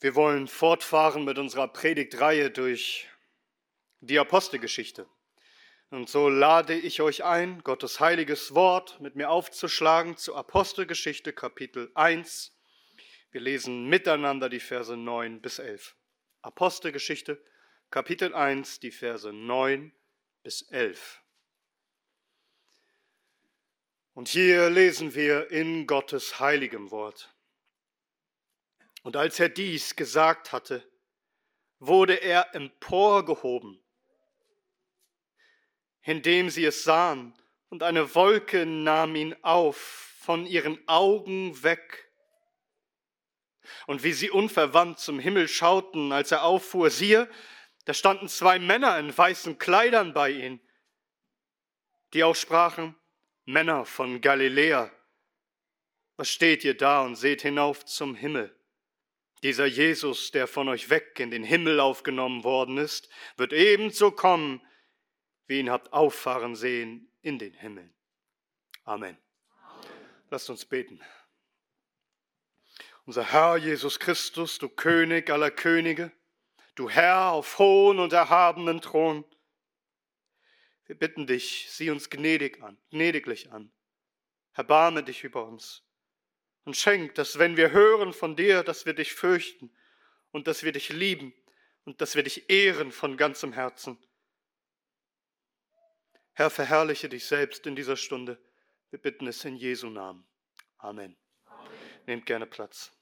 Wir wollen fortfahren mit unserer Predigtreihe durch die Apostelgeschichte. Und so lade ich euch ein, Gottes heiliges Wort mit mir aufzuschlagen zu Apostelgeschichte Kapitel 1. Wir lesen miteinander die Verse 9 bis 11. Apostelgeschichte Kapitel 1, die Verse 9 bis 11. Und hier lesen wir in Gottes heiligem Wort. Und als er dies gesagt hatte, wurde er emporgehoben, indem sie es sahen, und eine Wolke nahm ihn auf von ihren Augen weg. Und wie sie unverwandt zum Himmel schauten, als er auffuhr, siehe, da standen zwei Männer in weißen Kleidern bei ihm, die auch sprachen, Männer von Galiläa, was steht ihr da und seht hinauf zum Himmel? Dieser Jesus, der von euch weg in den Himmel aufgenommen worden ist, wird ebenso kommen, wie ihn habt auffahren sehen in den Himmel. Amen. Amen. Lasst uns beten. Unser Herr Jesus Christus, du König aller Könige, du Herr auf hohen und erhabenen Thron, wir bitten dich, sieh uns gnädig an, gnädiglich an. Erbarme dich über uns und schenk, dass wenn wir hören von dir, dass wir dich fürchten und dass wir dich lieben und dass wir dich ehren von ganzem Herzen. Herr, verherrliche dich selbst in dieser Stunde. Wir bitten es in Jesu Namen. Amen. Amen. Nehmt gerne Platz.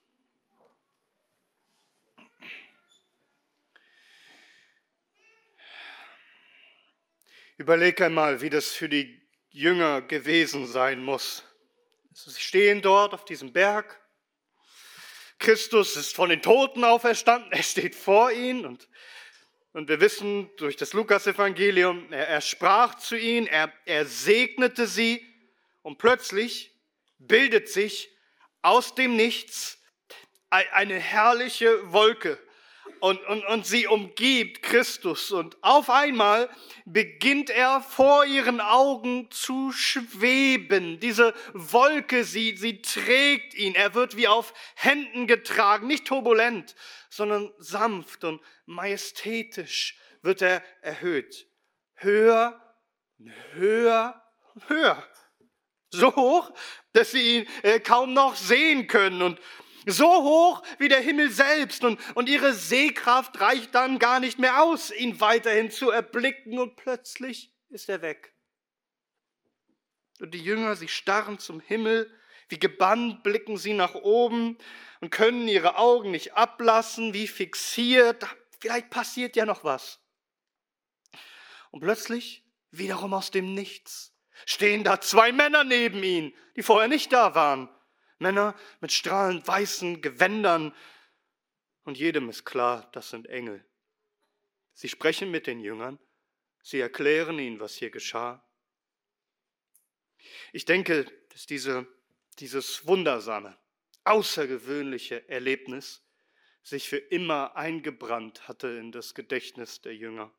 Überleg einmal, wie das für die Jünger gewesen sein muss. Sie stehen dort auf diesem Berg. Christus ist von den Toten auferstanden. Er steht vor ihnen und, und wir wissen durch das Lukas-Evangelium, er, er sprach zu ihnen, er, er segnete sie und plötzlich bildet sich aus dem Nichts eine herrliche Wolke und, und, und sie umgibt Christus. Und auf einmal beginnt er vor ihren Augen zu schweben. Diese Wolke, sie, sie trägt ihn. Er wird wie auf Händen getragen, nicht turbulent, sondern sanft und majestätisch wird er erhöht. Höher, höher, höher. So hoch, dass sie ihn äh, kaum noch sehen können. Und, so hoch wie der Himmel selbst und, und ihre Sehkraft reicht dann gar nicht mehr aus, ihn weiterhin zu erblicken und plötzlich ist er weg. Und die Jünger, sie starren zum Himmel, wie gebannt blicken sie nach oben und können ihre Augen nicht ablassen, wie fixiert, vielleicht passiert ja noch was. Und plötzlich, wiederum aus dem Nichts, stehen da zwei Männer neben ihnen, die vorher nicht da waren. Männer mit strahlend weißen Gewändern. Und jedem ist klar, das sind Engel. Sie sprechen mit den Jüngern. Sie erklären ihnen, was hier geschah. Ich denke, dass diese, dieses wundersame, außergewöhnliche Erlebnis sich für immer eingebrannt hatte in das Gedächtnis der Jünger.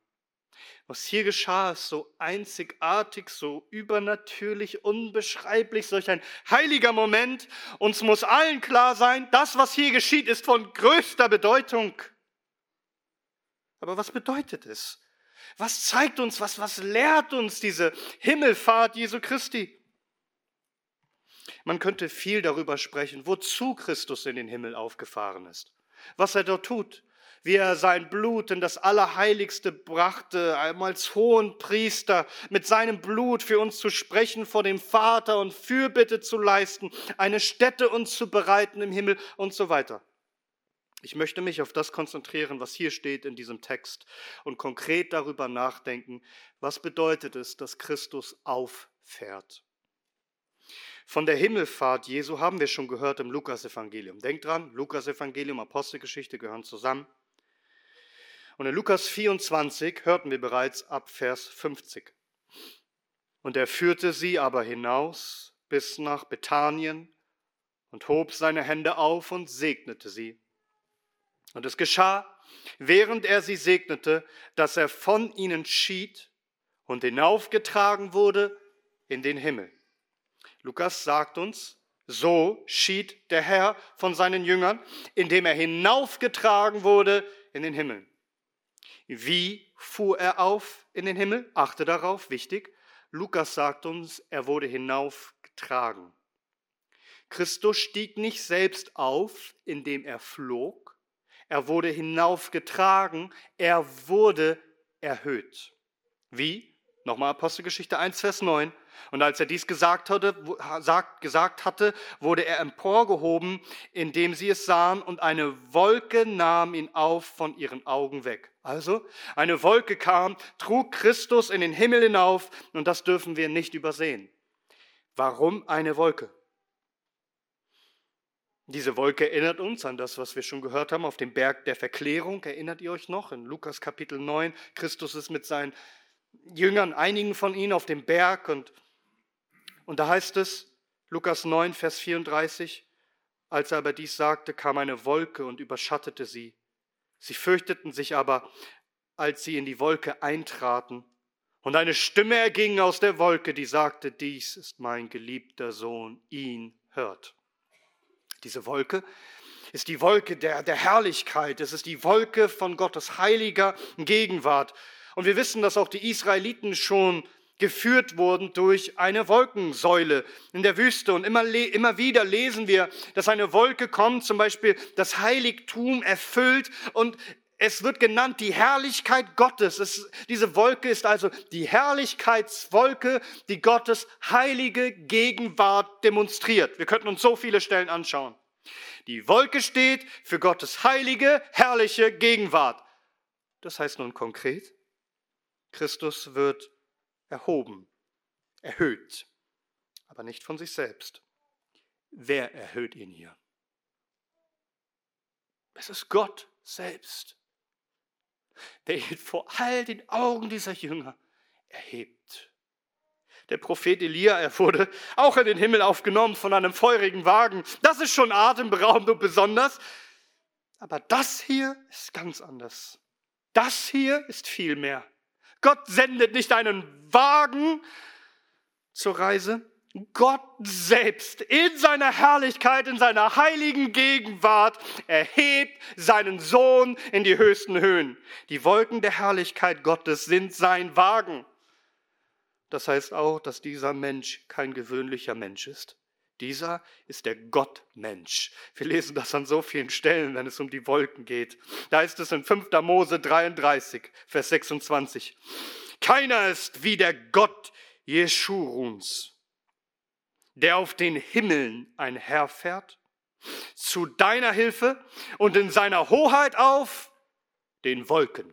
Was hier geschah, ist so einzigartig, so übernatürlich, unbeschreiblich, solch ein heiliger Moment. Uns muss allen klar sein, das, was hier geschieht, ist von größter Bedeutung. Aber was bedeutet es? Was zeigt uns, was, was lehrt uns diese Himmelfahrt Jesu Christi? Man könnte viel darüber sprechen, wozu Christus in den Himmel aufgefahren ist, was er dort tut, wie er sein Blut in das Allerheiligste brachte, einmal als hohen Priester, mit seinem Blut für uns zu sprechen vor dem Vater und Fürbitte zu leisten, eine Stätte uns zu bereiten im Himmel und so weiter. Ich möchte mich auf das konzentrieren, was hier steht in diesem Text und konkret darüber nachdenken, was bedeutet es, dass Christus auffährt. Von der Himmelfahrt Jesu haben wir schon gehört im Lukasevangelium. Denkt dran, Lukasevangelium, Apostelgeschichte gehören zusammen. Und in Lukas 24 hörten wir bereits ab Vers 50. Und er führte sie aber hinaus bis nach Bethanien und hob seine Hände auf und segnete sie. Und es geschah, während er sie segnete, dass er von ihnen schied und hinaufgetragen wurde in den Himmel. Lukas sagt uns, So schied der Herr von seinen Jüngern, indem er hinaufgetragen wurde in den Himmel. Wie fuhr er auf in den Himmel? Achte darauf, wichtig. Lukas sagt uns, er wurde hinaufgetragen. Christus stieg nicht selbst auf, indem er flog. Er wurde hinaufgetragen. Er wurde erhöht. Wie? Nochmal Apostelgeschichte 1, Vers 9. Und als er dies gesagt hatte, gesagt hatte, wurde er emporgehoben, indem sie es sahen, und eine Wolke nahm ihn auf von ihren Augen weg. Also, eine Wolke kam, trug Christus in den Himmel hinauf, und das dürfen wir nicht übersehen. Warum eine Wolke? Diese Wolke erinnert uns an das, was wir schon gehört haben auf dem Berg der Verklärung. Erinnert ihr euch noch? In Lukas Kapitel 9, Christus ist mit seinen Jüngern, einigen von ihnen auf dem Berg und, und da heißt es, Lukas 9, Vers 34, als er aber dies sagte, kam eine Wolke und überschattete sie. Sie fürchteten sich aber, als sie in die Wolke eintraten. Und eine Stimme erging aus der Wolke, die sagte, dies ist mein geliebter Sohn, ihn hört. Diese Wolke ist die Wolke der, der Herrlichkeit, es ist die Wolke von Gottes heiliger Gegenwart. Und wir wissen, dass auch die Israeliten schon geführt wurden durch eine Wolkensäule in der Wüste. Und immer, immer wieder lesen wir, dass eine Wolke kommt, zum Beispiel das Heiligtum erfüllt und es wird genannt die Herrlichkeit Gottes. Es, diese Wolke ist also die Herrlichkeitswolke, die Gottes heilige Gegenwart demonstriert. Wir könnten uns so viele Stellen anschauen. Die Wolke steht für Gottes heilige, herrliche Gegenwart. Das heißt nun konkret, Christus wird erhoben, erhöht, aber nicht von sich selbst. Wer erhöht ihn hier? Es ist Gott selbst, der ihn vor all den Augen dieser Jünger erhebt. Der Prophet Elia, er wurde auch in den Himmel aufgenommen von einem feurigen Wagen. Das ist schon atemberaubend und besonders. Aber das hier ist ganz anders. Das hier ist viel mehr. Gott sendet nicht einen Wagen zur Reise. Gott selbst in seiner Herrlichkeit, in seiner heiligen Gegenwart erhebt seinen Sohn in die höchsten Höhen. Die Wolken der Herrlichkeit Gottes sind sein Wagen. Das heißt auch, dass dieser Mensch kein gewöhnlicher Mensch ist. Dieser ist der Gottmensch. Wir lesen das an so vielen Stellen, wenn es um die Wolken geht. Da ist es in 5. Mose 33, Vers 26. Keiner ist wie der Gott Jeschuruns, der auf den Himmeln einherfährt, zu deiner Hilfe und in seiner Hoheit auf den Wolken.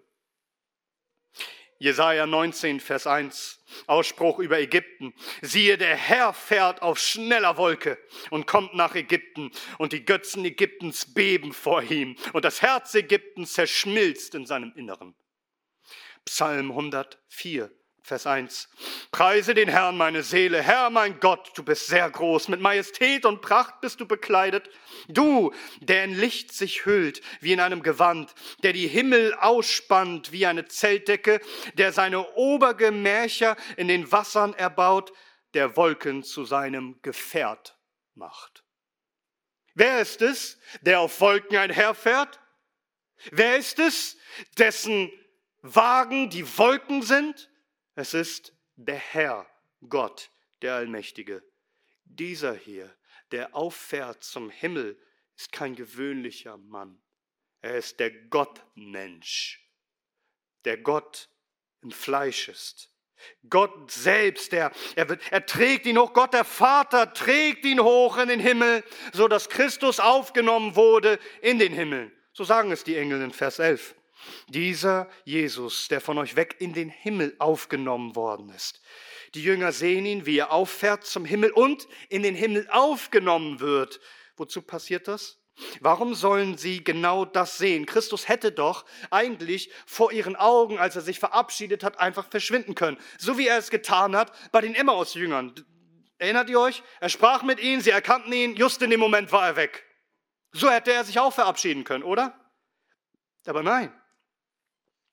Jesaja 19, Vers 1, Ausspruch über Ägypten. Siehe, der Herr fährt auf schneller Wolke und kommt nach Ägypten und die Götzen Ägyptens beben vor ihm und das Herz Ägyptens zerschmilzt in seinem Inneren. Psalm 104, Vers 1. Preise den Herrn, meine Seele. Herr, mein Gott, du bist sehr groß. Mit Majestät und Pracht bist du bekleidet. Du, der in Licht sich hüllt wie in einem Gewand, der die Himmel ausspannt wie eine Zeltdecke, der seine Obergemächer in den Wassern erbaut, der Wolken zu seinem Gefährt macht. Wer ist es, der auf Wolken einherfährt? Wer ist es, dessen Wagen die Wolken sind? Es ist der Herr, Gott, der Allmächtige. Dieser hier, der auffährt zum Himmel, ist kein gewöhnlicher Mann. Er ist der Gottmensch, der Gott im Fleisch ist. Gott selbst, er, er, wird, er trägt ihn hoch, Gott der Vater trägt ihn hoch in den Himmel, so dass Christus aufgenommen wurde in den Himmel. So sagen es die Engel in Vers 11. Dieser Jesus, der von euch weg in den Himmel aufgenommen worden ist. Die Jünger sehen ihn, wie er auffährt zum Himmel und in den Himmel aufgenommen wird. Wozu passiert das? Warum sollen sie genau das sehen? Christus hätte doch eigentlich vor ihren Augen, als er sich verabschiedet hat, einfach verschwinden können. So wie er es getan hat bei den Emmaus-Jüngern. Erinnert ihr euch? Er sprach mit ihnen, sie erkannten ihn, just in dem Moment war er weg. So hätte er sich auch verabschieden können, oder? Aber nein.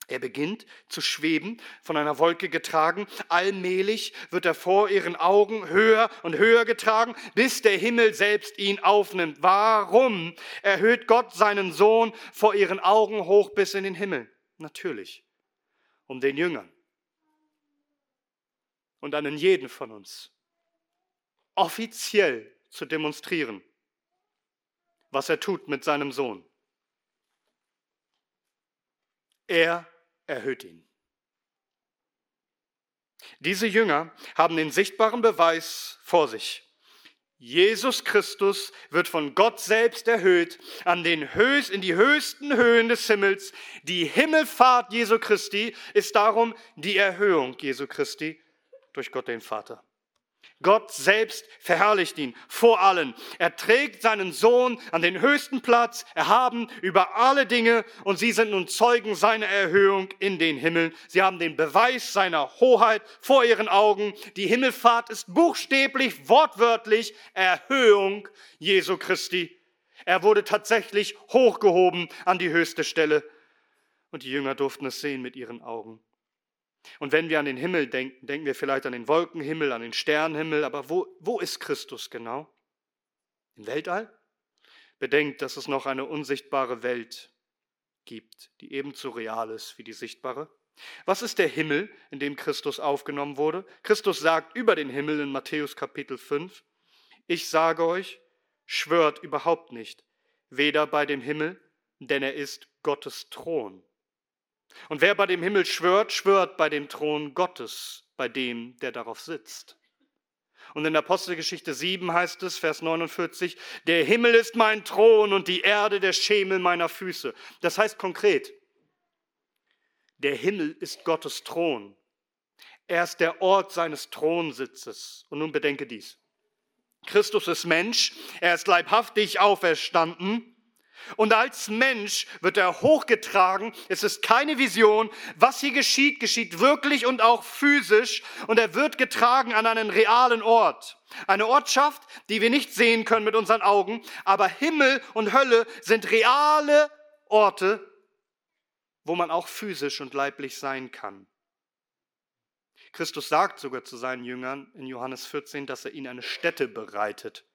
Er beginnt zu schweben, von einer Wolke getragen. Allmählich wird er vor ihren Augen höher und höher getragen, bis der Himmel selbst ihn aufnimmt. Warum erhöht Gott seinen Sohn vor ihren Augen hoch bis in den Himmel? Natürlich, um den Jüngern und an jeden von uns offiziell zu demonstrieren, was er tut mit seinem Sohn. Er erhöht ihn. Diese Jünger haben den sichtbaren Beweis vor sich. Jesus Christus wird von Gott selbst erhöht an den höchst, in die höchsten Höhen des Himmels. Die Himmelfahrt Jesu Christi ist darum die Erhöhung Jesu Christi durch Gott den Vater. Gott selbst verherrlicht ihn vor allen. Er trägt seinen Sohn an den höchsten Platz, erhaben über alle Dinge und sie sind nun Zeugen seiner Erhöhung in den Himmel. Sie haben den Beweis seiner Hoheit vor ihren Augen. Die Himmelfahrt ist buchstäblich, wortwörtlich Erhöhung Jesu Christi. Er wurde tatsächlich hochgehoben an die höchste Stelle und die Jünger durften es sehen mit ihren Augen. Und wenn wir an den Himmel denken, denken wir vielleicht an den Wolkenhimmel, an den Sternenhimmel, aber wo, wo ist Christus genau? Im Weltall? Bedenkt, dass es noch eine unsichtbare Welt gibt, die ebenso real ist wie die sichtbare. Was ist der Himmel, in dem Christus aufgenommen wurde? Christus sagt über den Himmel in Matthäus Kapitel 5, ich sage euch, schwört überhaupt nicht, weder bei dem Himmel, denn er ist Gottes Thron und wer bei dem Himmel schwört, schwört bei dem Thron Gottes, bei dem, der darauf sitzt. Und in Apostelgeschichte 7 heißt es, Vers 49, der Himmel ist mein Thron und die Erde der Schemel meiner Füße. Das heißt konkret, der Himmel ist Gottes Thron. Er ist der Ort seines Thronsitzes. Und nun bedenke dies. Christus ist Mensch, er ist leibhaftig auferstanden und als Mensch wird er hochgetragen. Es ist keine Vision. Was hier geschieht, geschieht wirklich und auch physisch. Und er wird getragen an einen realen Ort. Eine Ortschaft, die wir nicht sehen können mit unseren Augen. Aber Himmel und Hölle sind reale Orte, wo man auch physisch und leiblich sein kann. Christus sagt sogar zu seinen Jüngern in Johannes 14, dass er ihnen eine Stätte bereitet.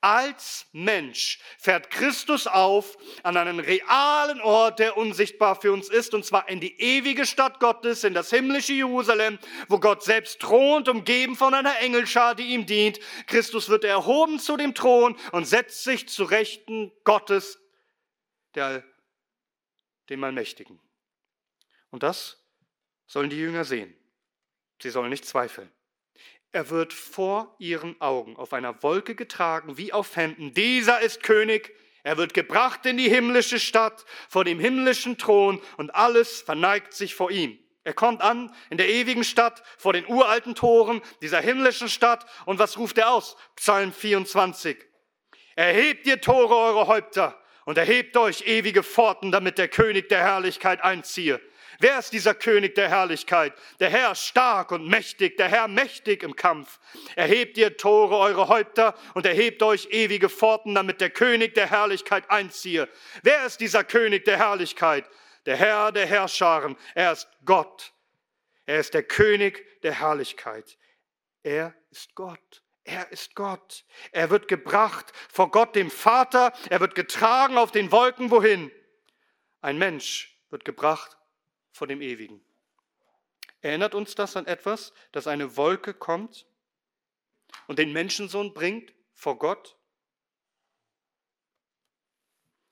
Als Mensch fährt Christus auf an einen realen Ort, der unsichtbar für uns ist, und zwar in die ewige Stadt Gottes, in das himmlische Jerusalem, wo Gott selbst thront, umgeben von einer Engelschar, die ihm dient. Christus wird erhoben zu dem Thron und setzt sich zu Rechten Gottes, der, dem Allmächtigen. Und das sollen die Jünger sehen. Sie sollen nicht zweifeln. Er wird vor ihren Augen auf einer Wolke getragen, wie auf Händen. Dieser ist König. Er wird gebracht in die himmlische Stadt, vor dem himmlischen Thron, und alles verneigt sich vor ihm. Er kommt an in der ewigen Stadt, vor den uralten Toren dieser himmlischen Stadt. Und was ruft er aus? Psalm 24. Erhebt ihr Tore eure Häupter und erhebt euch ewige Pforten, damit der König der Herrlichkeit einziehe. Wer ist dieser König der Herrlichkeit? Der Herr stark und mächtig, der Herr mächtig im Kampf. Erhebt ihr Tore eure Häupter und erhebt euch ewige Pforten, damit der König der Herrlichkeit einziehe. Wer ist dieser König der Herrlichkeit? Der Herr der Herrscharen. Er ist Gott. Er ist der König der Herrlichkeit. Er ist Gott. Er ist Gott. Er wird gebracht vor Gott dem Vater. Er wird getragen auf den Wolken wohin. Ein Mensch wird gebracht vor dem Ewigen. Erinnert uns das an etwas, dass eine Wolke kommt und den Menschensohn bringt vor Gott?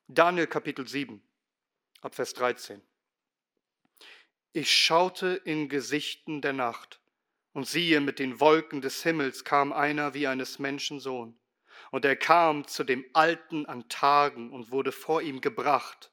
Daniel Kapitel 7, ab Vers 13. Ich schaute in Gesichten der Nacht, und siehe, mit den Wolken des Himmels kam einer wie eines Menschen Sohn. Und er kam zu dem Alten an Tagen und wurde vor ihm gebracht.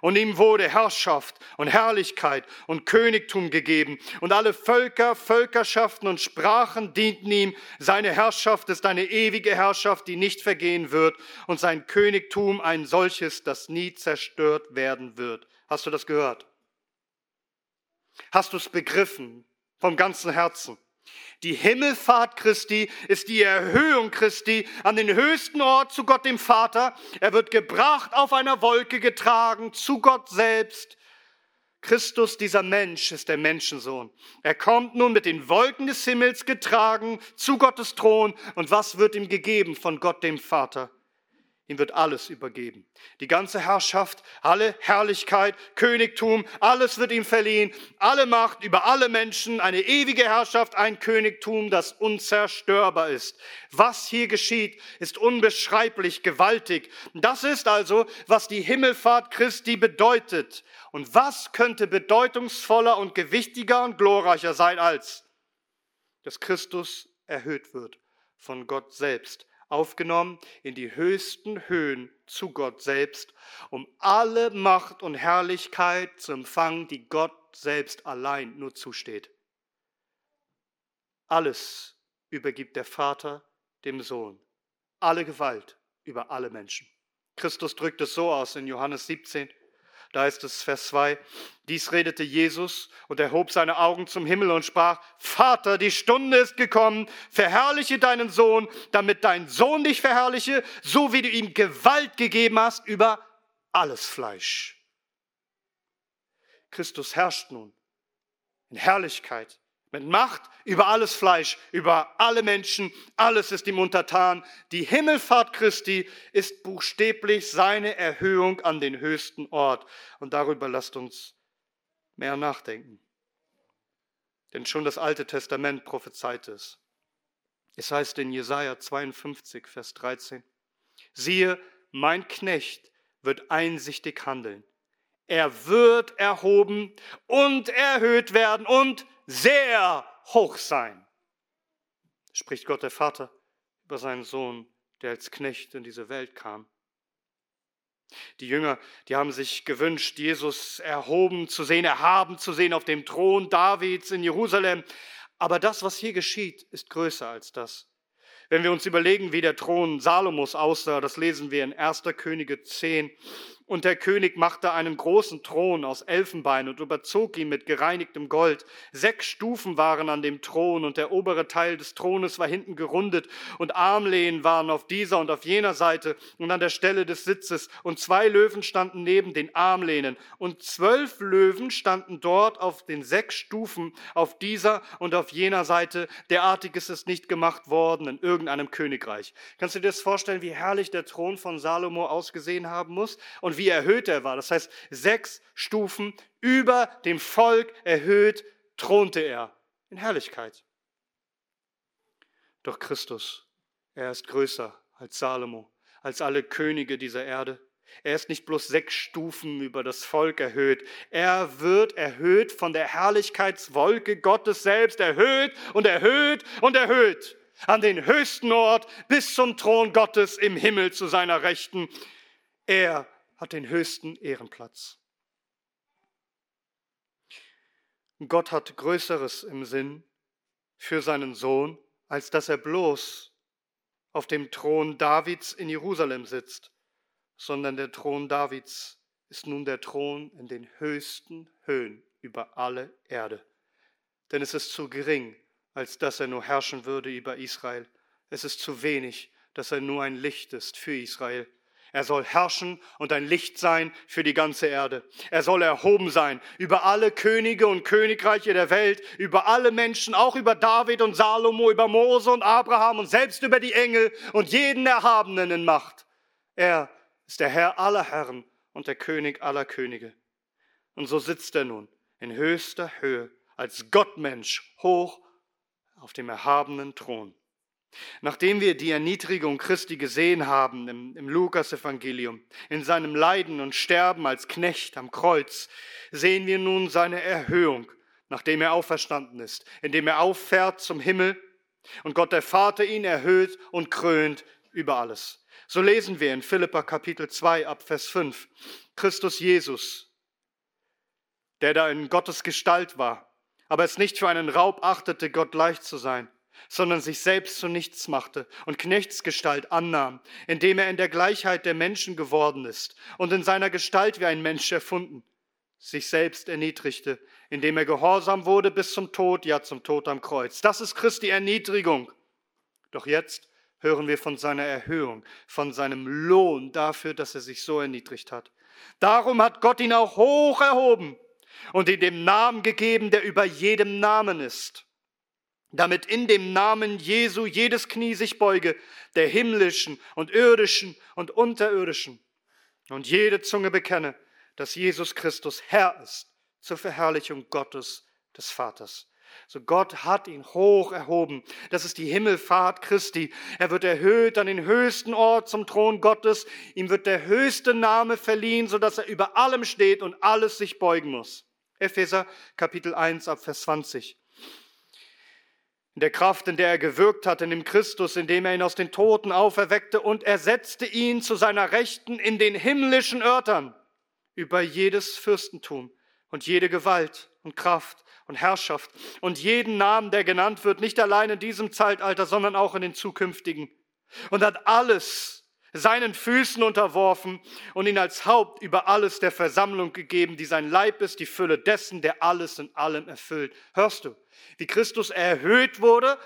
Und ihm wurde Herrschaft und Herrlichkeit und Königtum gegeben. Und alle Völker, Völkerschaften und Sprachen dienten ihm. Seine Herrschaft ist eine ewige Herrschaft, die nicht vergehen wird. Und sein Königtum ein solches, das nie zerstört werden wird. Hast du das gehört? Hast du es begriffen vom ganzen Herzen? Die Himmelfahrt Christi ist die Erhöhung Christi an den höchsten Ort zu Gott dem Vater. Er wird gebracht auf einer Wolke getragen zu Gott selbst. Christus, dieser Mensch, ist der Menschensohn. Er kommt nun mit den Wolken des Himmels getragen zu Gottes Thron. Und was wird ihm gegeben von Gott dem Vater? Ihm wird alles übergeben. Die ganze Herrschaft, alle Herrlichkeit, Königtum, alles wird ihm verliehen. Alle Macht über alle Menschen, eine ewige Herrschaft, ein Königtum, das unzerstörbar ist. Was hier geschieht, ist unbeschreiblich gewaltig. Das ist also, was die Himmelfahrt Christi bedeutet. Und was könnte bedeutungsvoller und gewichtiger und glorreicher sein als, dass Christus erhöht wird von Gott selbst aufgenommen in die höchsten Höhen zu Gott selbst, um alle Macht und Herrlichkeit zu empfangen, die Gott selbst allein nur zusteht. Alles übergibt der Vater dem Sohn, alle Gewalt über alle Menschen. Christus drückt es so aus in Johannes 17, da ist es Vers 2. Dies redete Jesus und erhob seine Augen zum Himmel und sprach, Vater, die Stunde ist gekommen, verherrliche deinen Sohn, damit dein Sohn dich verherrliche, so wie du ihm Gewalt gegeben hast über alles Fleisch. Christus herrscht nun in Herrlichkeit mit Macht über alles Fleisch, über alle Menschen, alles ist ihm untertan. Die Himmelfahrt Christi ist buchstäblich seine Erhöhung an den höchsten Ort. Und darüber lasst uns mehr nachdenken. Denn schon das Alte Testament prophezeit es. Es heißt in Jesaja 52, Vers 13: Siehe, mein Knecht wird einsichtig handeln. Er wird erhoben und erhöht werden und sehr hoch sein, spricht Gott der Vater über seinen Sohn, der als Knecht in diese Welt kam. Die Jünger, die haben sich gewünscht, Jesus erhoben zu sehen, erhaben zu sehen auf dem Thron Davids in Jerusalem. Aber das, was hier geschieht, ist größer als das. Wenn wir uns überlegen, wie der Thron Salomos aussah, das lesen wir in 1. Könige 10, und der König machte einen großen Thron aus Elfenbein und überzog ihn mit gereinigtem Gold. Sechs Stufen waren an dem Thron und der obere Teil des Thrones war hinten gerundet und Armlehen waren auf dieser und auf jener Seite und an der Stelle des Sitzes und zwei Löwen standen neben den Armlehnen und zwölf Löwen standen dort auf den sechs Stufen auf dieser und auf jener Seite. Derartiges ist nicht gemacht worden in irgendeinem Königreich. Kannst du dir das vorstellen, wie herrlich der Thron von Salomo ausgesehen haben muss und wie erhöht er war. Das heißt, sechs Stufen über dem Volk erhöht thronte er in Herrlichkeit. Doch Christus, er ist größer als Salomo, als alle Könige dieser Erde. Er ist nicht bloß sechs Stufen über das Volk erhöht. Er wird erhöht von der Herrlichkeitswolke Gottes selbst, erhöht und erhöht und erhöht an den höchsten Ort bis zum Thron Gottes im Himmel zu seiner Rechten. Er hat den höchsten Ehrenplatz. Gott hat Größeres im Sinn für seinen Sohn, als dass er bloß auf dem Thron Davids in Jerusalem sitzt, sondern der Thron Davids ist nun der Thron in den höchsten Höhen über alle Erde. Denn es ist zu gering, als dass er nur herrschen würde über Israel. Es ist zu wenig, dass er nur ein Licht ist für Israel. Er soll herrschen und ein Licht sein für die ganze Erde. Er soll erhoben sein über alle Könige und Königreiche der Welt, über alle Menschen, auch über David und Salomo, über Mose und Abraham und selbst über die Engel und jeden Erhabenen in Macht. Er ist der Herr aller Herren und der König aller Könige. Und so sitzt er nun in höchster Höhe als Gottmensch hoch auf dem erhabenen Thron. Nachdem wir die Erniedrigung Christi gesehen haben im, im Lukas-Evangelium, in seinem Leiden und Sterben als Knecht am Kreuz, sehen wir nun seine Erhöhung, nachdem er auferstanden ist, indem er auffährt zum Himmel und Gott der Vater ihn erhöht und krönt über alles. So lesen wir in Philippa Kapitel 2 ab Vers 5. Christus Jesus, der da in Gottes Gestalt war, aber es nicht für einen Raub achtete, Gott gleich zu sein sondern sich selbst zu nichts machte und Knechtsgestalt annahm, indem er in der Gleichheit der Menschen geworden ist und in seiner Gestalt wie ein Mensch erfunden, sich selbst erniedrigte, indem er gehorsam wurde bis zum Tod, ja zum Tod am Kreuz. Das ist Christi Erniedrigung. Doch jetzt hören wir von seiner Erhöhung, von seinem Lohn dafür, dass er sich so erniedrigt hat. Darum hat Gott ihn auch hoch erhoben und in dem Namen gegeben, der über jedem Namen ist, damit in dem Namen Jesu jedes Knie sich beuge, der himmlischen und irdischen und unterirdischen, und jede Zunge bekenne, dass Jesus Christus Herr ist zur Verherrlichung Gottes des Vaters. So Gott hat ihn hoch erhoben. Das ist die Himmelfahrt Christi. Er wird erhöht an den höchsten Ort zum Thron Gottes. Ihm wird der höchste Name verliehen, so dass er über allem steht und alles sich beugen muss. Epheser Kapitel 1 ab Vers 20. In der Kraft, in der er gewirkt hat, in dem Christus, indem er ihn aus den Toten auferweckte und ersetzte ihn zu seiner Rechten in den himmlischen Örtern über jedes Fürstentum und jede Gewalt und Kraft und Herrschaft und jeden Namen, der genannt wird, nicht allein in diesem Zeitalter, sondern auch in den zukünftigen. Und hat alles seinen Füßen unterworfen und ihn als Haupt über alles der Versammlung gegeben, die sein Leib ist, die Fülle dessen, der alles in allem erfüllt. Hörst du, wie Christus erhöht wurde,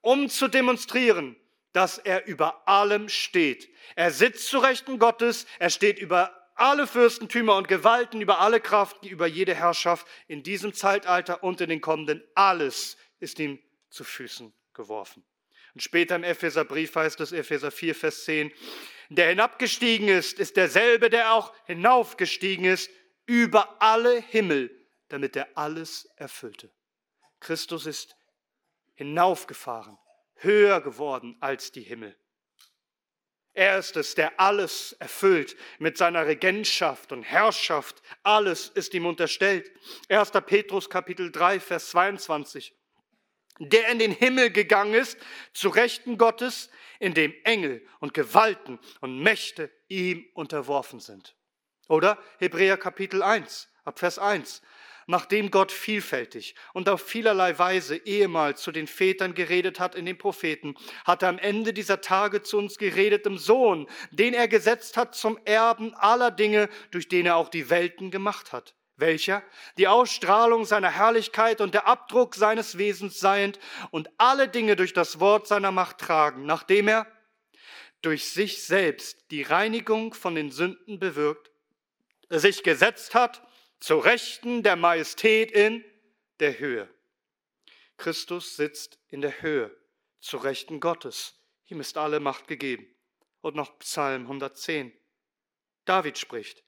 um zu demonstrieren, dass er über allem steht. Er sitzt zu Rechten Gottes, er steht über alle Fürstentümer und Gewalten, über alle Kraft, über jede Herrschaft in diesem Zeitalter und in den kommenden. Alles ist ihm zu Füßen geworfen. Und später im Epheserbrief heißt es, Epheser 4, Vers 10, der hinabgestiegen ist, ist derselbe, der auch hinaufgestiegen ist über alle Himmel, damit er alles erfüllte. Christus ist hinaufgefahren, höher geworden als die Himmel. Er ist es, der alles erfüllt mit seiner Regentschaft und Herrschaft. Alles ist ihm unterstellt. 1. Petrus Kapitel 3, Vers 22 der in den Himmel gegangen ist, zu Rechten Gottes, in dem Engel und Gewalten und Mächte ihm unterworfen sind. Oder Hebräer Kapitel 1, ab Vers 1. Nachdem Gott vielfältig und auf vielerlei Weise ehemals zu den Vätern geredet hat in den Propheten, hat er am Ende dieser Tage zu uns geredet im Sohn, den er gesetzt hat zum Erben aller Dinge, durch den er auch die Welten gemacht hat welcher die Ausstrahlung seiner Herrlichkeit und der Abdruck seines Wesens seiend und alle Dinge durch das Wort seiner Macht tragen, nachdem er durch sich selbst die Reinigung von den Sünden bewirkt, sich gesetzt hat zu Rechten der Majestät in der Höhe. Christus sitzt in der Höhe, zu Rechten Gottes. Ihm ist alle Macht gegeben. Und noch Psalm 110. David spricht,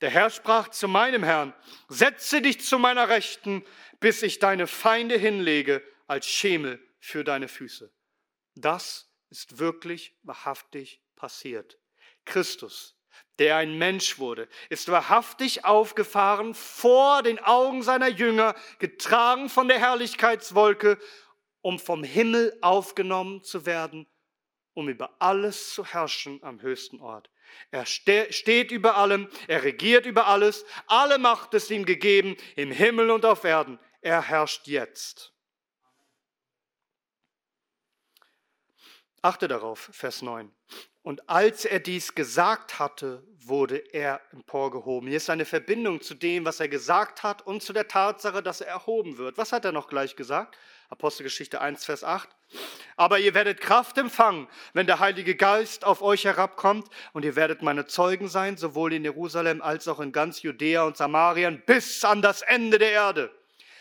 der Herr sprach zu meinem Herrn, setze dich zu meiner Rechten, bis ich deine Feinde hinlege als Schemel für deine Füße. Das ist wirklich wahrhaftig passiert. Christus, der ein Mensch wurde, ist wahrhaftig aufgefahren vor den Augen seiner Jünger, getragen von der Herrlichkeitswolke, um vom Himmel aufgenommen zu werden, um über alles zu herrschen am höchsten Ort. Er steht über allem, er regiert über alles, alle Macht ist ihm gegeben, im Himmel und auf Erden. Er herrscht jetzt. Achte darauf, Vers 9. Und als er dies gesagt hatte, wurde er emporgehoben. Hier ist eine Verbindung zu dem, was er gesagt hat und zu der Tatsache, dass er erhoben wird. Was hat er noch gleich gesagt? Apostelgeschichte 1, Vers 8. Aber ihr werdet Kraft empfangen, wenn der Heilige Geist auf euch herabkommt, und ihr werdet meine Zeugen sein, sowohl in Jerusalem als auch in ganz Judäa und Samarien bis an das Ende der Erde.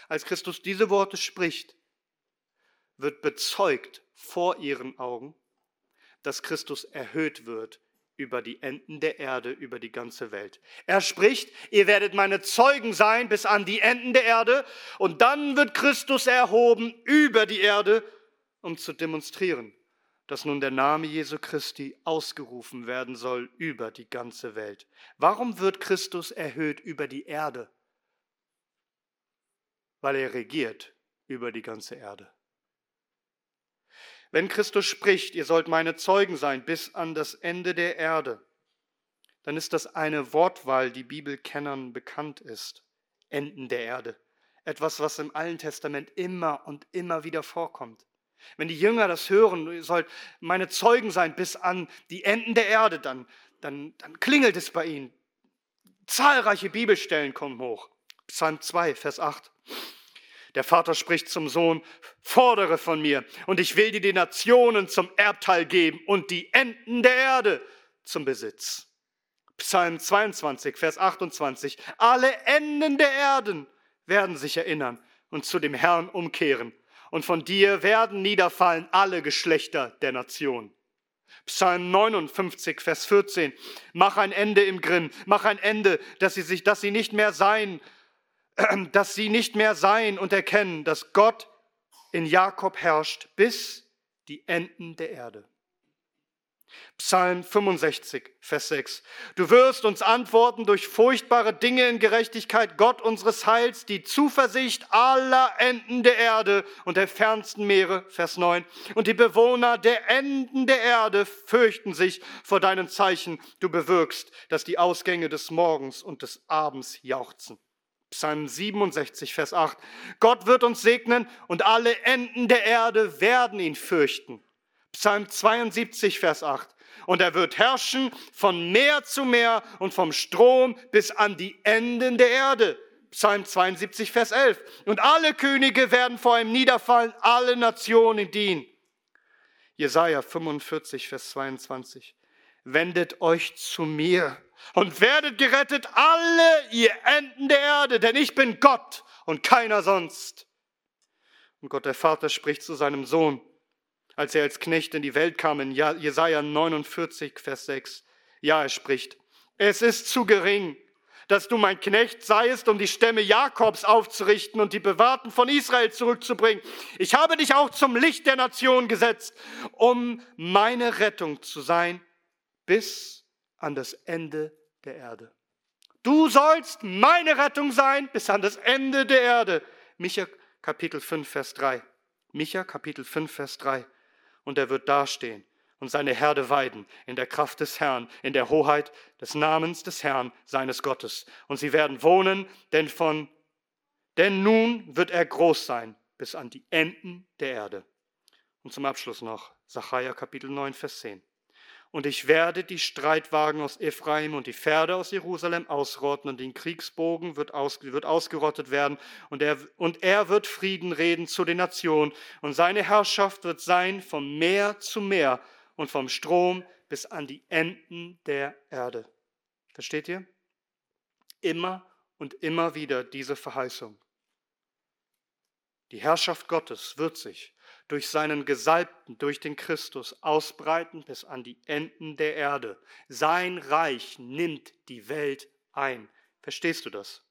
Als Christus diese Worte spricht, wird bezeugt vor ihren Augen, dass Christus erhöht wird über die Enden der Erde, über die ganze Welt. Er spricht, ihr werdet meine Zeugen sein bis an die Enden der Erde und dann wird Christus erhoben über die Erde, um zu demonstrieren, dass nun der Name Jesu Christi ausgerufen werden soll über die ganze Welt. Warum wird Christus erhöht über die Erde? Weil er regiert über die ganze Erde. Wenn Christus spricht, ihr sollt meine Zeugen sein bis an das Ende der Erde, dann ist das eine Wortwahl, die Bibelkennern bekannt ist. Enden der Erde. Etwas, was im Alten Testament immer und immer wieder vorkommt. Wenn die Jünger das hören, ihr sollt meine Zeugen sein bis an die Enden der Erde, dann, dann, dann klingelt es bei ihnen. Zahlreiche Bibelstellen kommen hoch. Psalm 2, Vers 8. Der Vater spricht zum Sohn, fordere von mir, und ich will dir die Nationen zum Erbteil geben und die Enden der Erde zum Besitz. Psalm 22, Vers 28. Alle Enden der Erden werden sich erinnern und zu dem Herrn umkehren. Und von dir werden niederfallen alle Geschlechter der Nation. Psalm 59, Vers 14. Mach ein Ende im Grimm, mach ein Ende, dass sie sich, dass sie nicht mehr sein, dass sie nicht mehr sein und erkennen, dass Gott in Jakob herrscht bis die Enden der Erde. Psalm 65, Vers 6. Du wirst uns antworten durch furchtbare Dinge in Gerechtigkeit, Gott unseres Heils, die Zuversicht aller Enden der Erde und der fernsten Meere, Vers 9. Und die Bewohner der Enden der Erde fürchten sich vor deinen Zeichen. Du bewirkst, dass die Ausgänge des Morgens und des Abends jauchzen. Psalm 67, Vers 8. Gott wird uns segnen und alle Enden der Erde werden ihn fürchten. Psalm 72, Vers 8. Und er wird herrschen von Meer zu Meer und vom Strom bis an die Enden der Erde. Psalm 72, Vers 11. Und alle Könige werden vor ihm niederfallen, alle Nationen dienen. Jesaja 45, Vers 22. Wendet euch zu mir und werdet gerettet, alle ihr Enden der Erde, denn ich bin Gott und keiner sonst. Und Gott der Vater spricht zu seinem Sohn, als er als Knecht in die Welt kam, in Jesaja 49, Vers 6. Ja, er spricht, es ist zu gering, dass du mein Knecht seiest, um die Stämme Jakobs aufzurichten und die Bewahrten von Israel zurückzubringen. Ich habe dich auch zum Licht der Nation gesetzt, um meine Rettung zu sein bis an das Ende der Erde. Du sollst meine Rettung sein bis an das Ende der Erde. Micha Kapitel 5, Vers 3. Micha Kapitel 5, Vers 3 und er wird dastehen und seine Herde weiden in der Kraft des Herrn, in der Hoheit des Namens des Herrn, seines Gottes. Und sie werden wohnen, denn von, denn nun wird er groß sein bis an die Enden der Erde. Und zum Abschluss noch Sacharja Kapitel 9, Vers 10 und ich werde die Streitwagen aus Ephraim und die Pferde aus Jerusalem ausrotten und den Kriegsbogen wird, aus, wird ausgerottet werden und er, und er wird Frieden reden zu den Nationen und seine Herrschaft wird sein vom Meer zu Meer und vom Strom bis an die Enden der Erde. Versteht ihr? Immer und immer wieder diese Verheißung. Die Herrschaft Gottes wird sich durch seinen Gesalbten, durch den Christus ausbreiten bis an die Enden der Erde. Sein Reich nimmt die Welt ein. Verstehst du das?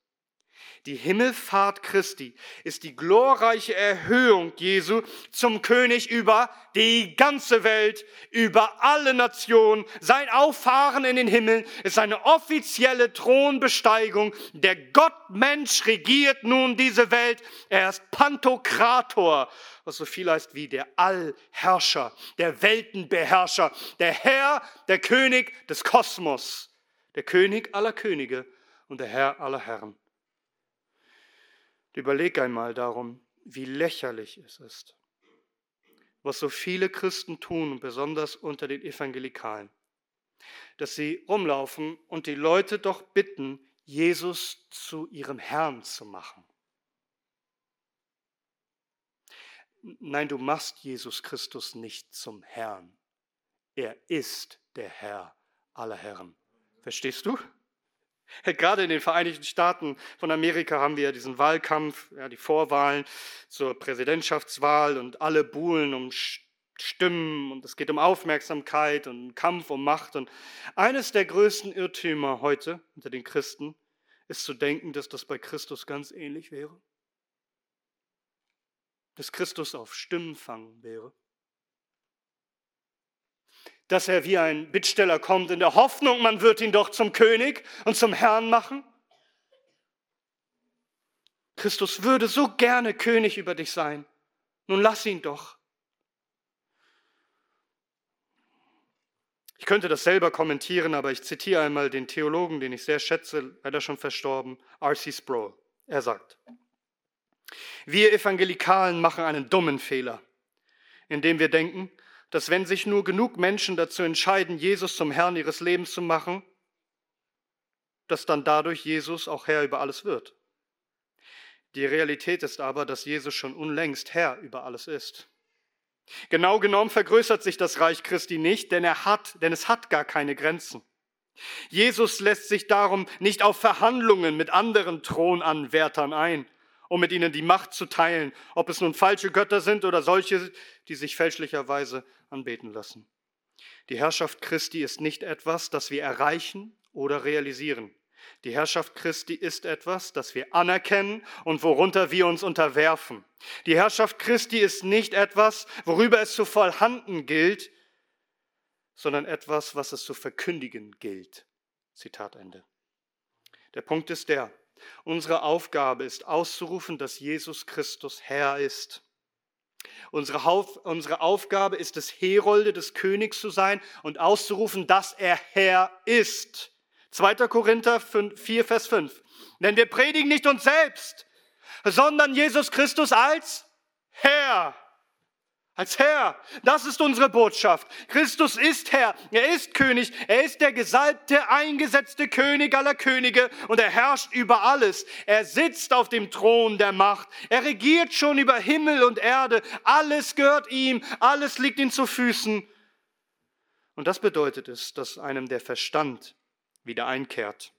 Die Himmelfahrt Christi ist die glorreiche Erhöhung Jesu zum König über die ganze Welt, über alle Nationen. Sein Auffahren in den Himmel ist eine offizielle Thronbesteigung. Der Gottmensch regiert nun diese Welt. Er ist Pantokrator, was so viel heißt wie der Allherrscher, der Weltenbeherrscher, der Herr, der König des Kosmos, der König aller Könige und der Herr aller Herren. Überleg einmal darum, wie lächerlich es ist, was so viele Christen tun, besonders unter den Evangelikalen, dass sie rumlaufen und die Leute doch bitten, Jesus zu ihrem Herrn zu machen. Nein, du machst Jesus Christus nicht zum Herrn. Er ist der Herr aller Herren. Verstehst du? Gerade in den Vereinigten Staaten von Amerika haben wir diesen Wahlkampf, ja, die Vorwahlen zur Präsidentschaftswahl und alle buhlen um Stimmen und es geht um Aufmerksamkeit und Kampf um Macht. Und eines der größten Irrtümer heute unter den Christen ist zu denken, dass das bei Christus ganz ähnlich wäre. Dass Christus auf Stimmenfang wäre dass er wie ein Bittsteller kommt in der Hoffnung, man wird ihn doch zum König und zum Herrn machen? Christus würde so gerne König über dich sein. Nun lass ihn doch. Ich könnte das selber kommentieren, aber ich zitiere einmal den Theologen, den ich sehr schätze, leider schon verstorben, R.C. Sproul. Er sagt, wir Evangelikalen machen einen dummen Fehler, indem wir denken, dass wenn sich nur genug Menschen dazu entscheiden, Jesus zum Herrn ihres Lebens zu machen, dass dann dadurch Jesus auch Herr über alles wird. Die Realität ist aber, dass Jesus schon unlängst Herr über alles ist. Genau genommen vergrößert sich das Reich Christi nicht, denn er hat, denn es hat gar keine Grenzen. Jesus lässt sich darum nicht auf Verhandlungen mit anderen Thronanwärtern ein, um mit ihnen die Macht zu teilen, ob es nun falsche Götter sind oder solche, die sich fälschlicherweise anbeten lassen. Die Herrschaft Christi ist nicht etwas, das wir erreichen oder realisieren. Die Herrschaft Christi ist etwas, das wir anerkennen und worunter wir uns unterwerfen. Die Herrschaft Christi ist nicht etwas, worüber es zu vollhanden gilt, sondern etwas, was es zu verkündigen gilt. Zitat Ende. Der Punkt ist der, unsere Aufgabe ist auszurufen, dass Jesus Christus Herr ist. Unsere, unsere Aufgabe ist es, Herolde des Königs zu sein und auszurufen, dass er Herr ist. 2. Korinther 4, Vers 5. Denn wir predigen nicht uns selbst, sondern Jesus Christus als Herr. Als Herr. Das ist unsere Botschaft. Christus ist Herr. Er ist König. Er ist der gesalbte, eingesetzte König aller Könige und er herrscht über alles. Er sitzt auf dem Thron der Macht. Er regiert schon über Himmel und Erde. Alles gehört ihm. Alles liegt ihm zu Füßen. Und das bedeutet es, dass einem der Verstand wieder einkehrt.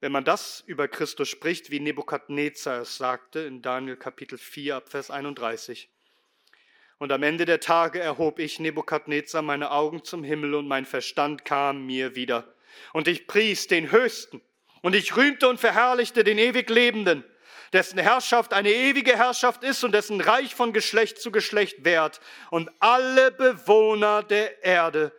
Wenn man das über Christus spricht, wie Nebukadnezar es sagte in Daniel Kapitel 4 ab Vers 31. Und am Ende der Tage erhob ich, Nebukadnezar, meine Augen zum Himmel und mein Verstand kam mir wieder. Und ich pries den Höchsten und ich rühmte und verherrlichte den ewig Lebenden, dessen Herrschaft eine ewige Herrschaft ist und dessen Reich von Geschlecht zu Geschlecht währt. Und alle Bewohner der Erde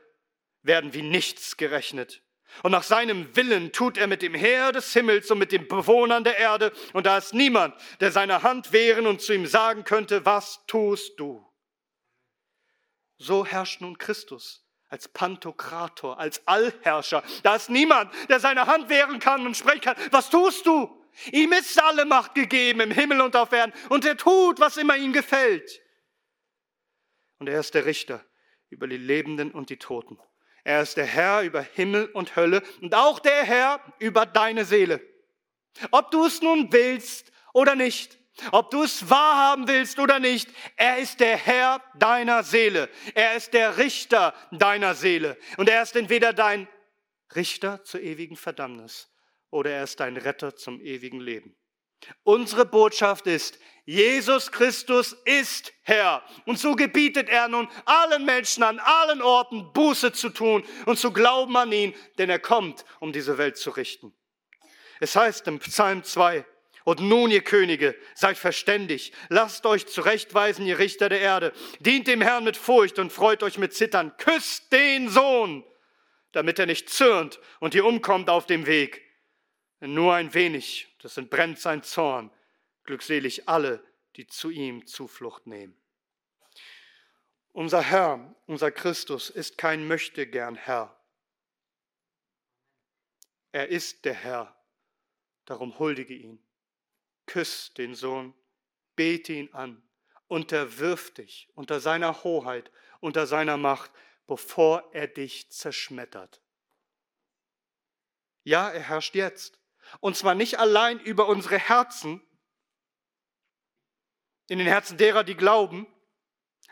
werden wie nichts gerechnet. Und nach seinem Willen tut er mit dem Heer des Himmels und mit den Bewohnern der Erde. Und da ist niemand, der seine Hand wehren und zu ihm sagen könnte, was tust du? So herrscht nun Christus als Pantokrator, als Allherrscher. Da ist niemand, der seine Hand wehren kann und sprechen kann, was tust du? Ihm ist alle Macht gegeben im Himmel und auf Erden und er tut, was immer ihm gefällt. Und er ist der Richter über die Lebenden und die Toten. Er ist der Herr über Himmel und Hölle und auch der Herr über deine Seele. Ob du es nun willst oder nicht, ob du es wahrhaben willst oder nicht, er ist der Herr deiner Seele. Er ist der Richter deiner Seele. Und er ist entweder dein Richter zur ewigen Verdammnis oder er ist dein Retter zum ewigen Leben. Unsere Botschaft ist, Jesus Christus ist Herr. Und so gebietet er nun allen Menschen an allen Orten Buße zu tun und zu glauben an ihn, denn er kommt, um diese Welt zu richten. Es heißt im Psalm 2, und nun, ihr Könige, seid verständig, lasst euch zurechtweisen, ihr Richter der Erde, dient dem Herrn mit Furcht und freut euch mit Zittern, küsst den Sohn, damit er nicht zürnt und ihr umkommt auf dem Weg. Denn nur ein wenig, das entbrennt sein Zorn, glückselig alle, die zu ihm Zuflucht nehmen. Unser Herr, unser Christus ist kein Möchtegern Herr. Er ist der Herr, darum huldige ihn. Küss den Sohn, bete ihn an, unterwirf dich unter seiner Hoheit, unter seiner Macht, bevor er dich zerschmettert. Ja, er herrscht jetzt. Und zwar nicht allein über unsere Herzen, in den Herzen derer, die glauben,